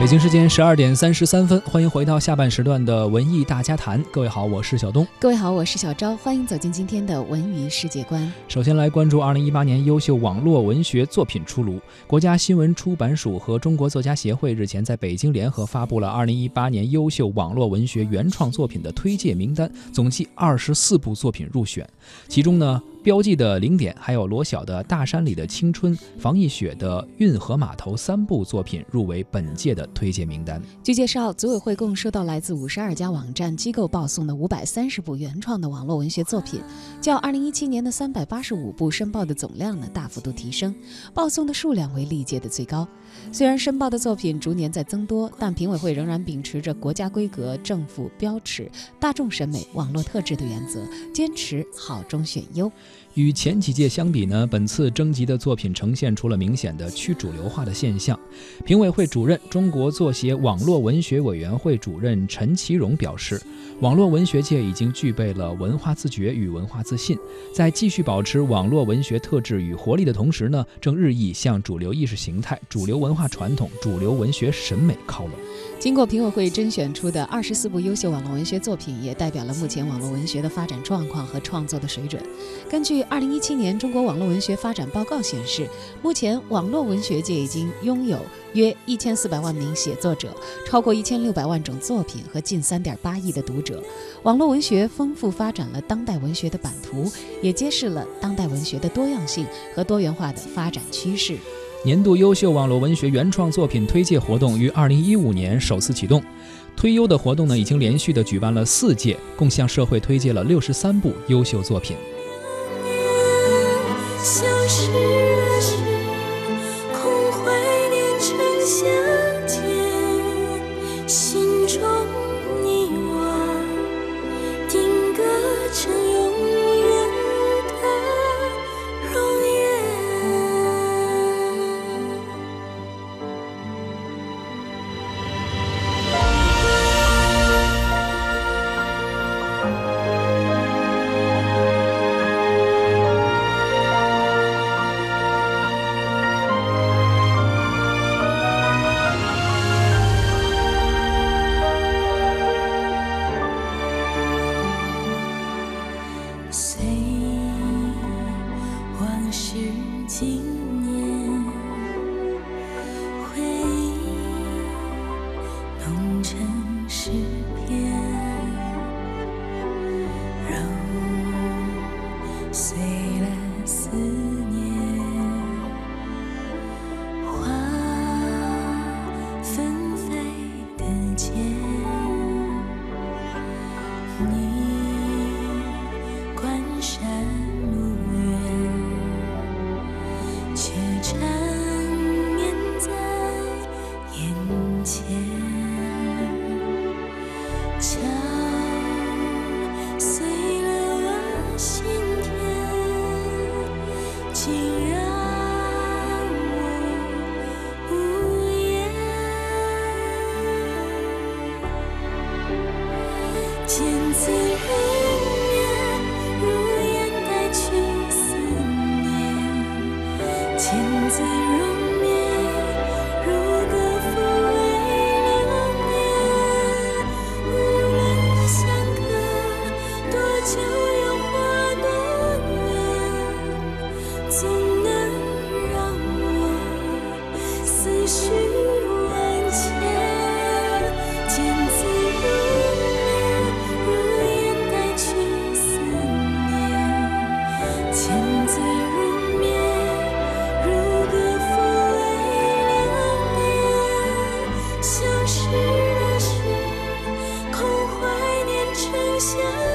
北京时间十二点三十三分，欢迎回到下半时段的文艺大家谈。各位好，我是小东。各位好，我是小昭。欢迎走进今天的文娱世界观。首先来关注二零一八年优秀网络文学作品出炉。国家新闻出版署和中国作家协会日前在北京联合发布了二零一八年优秀网络文学原创作品的推介名单，总计二十四部作品入选。其中呢。标记的零点，还有罗小的大山里的青春，房逸雪的运河码头三部作品入围本届的推荐名单。据介绍，组委会共收到来自五十二家网站机构报送的五百三十部原创的网络文学作品，较二零一七年的三百八十五部申报的总量呢大幅度提升，报送的数量为历届的最高。虽然申报的作品逐年在增多，但评委会仍然秉持着国家规格、政府标尺、大众审美、网络特质的原则，坚持好中选优。与前几届相比呢，本次征集的作品呈现出了明显的去主流化的现象。评委会主任、中国作协网络文学委员会主任陈其荣表示，网络文学界已经具备了文化自觉与文化自信，在继续保持网络文学特质与活力的同时呢，正日益向主流意识形态、主流文化传统、主流文学审美靠拢。经过评委会甄选出的二十四部优秀网络文学作品，也代表了目前网络文学的发展状况和创作的水准。根根据二零一七年中国网络文学发展报告显示，目前网络文学界已经拥有约一千四百万名写作者，超过一千六百万种作品和近三点八亿的读者。网络文学丰富发展了当代文学的版图，也揭示了当代文学的多样性和多元化的发展趋势。年度优秀网络文学原创作品推介活动于二零一五年首次启动，推优的活动呢已经连续的举办了四届，共向社会推介了六十三部优秀作品。消失信念回忆，弄成诗篇。却缠绵在眼前，敲碎了我心田，竟让我无言。见字。想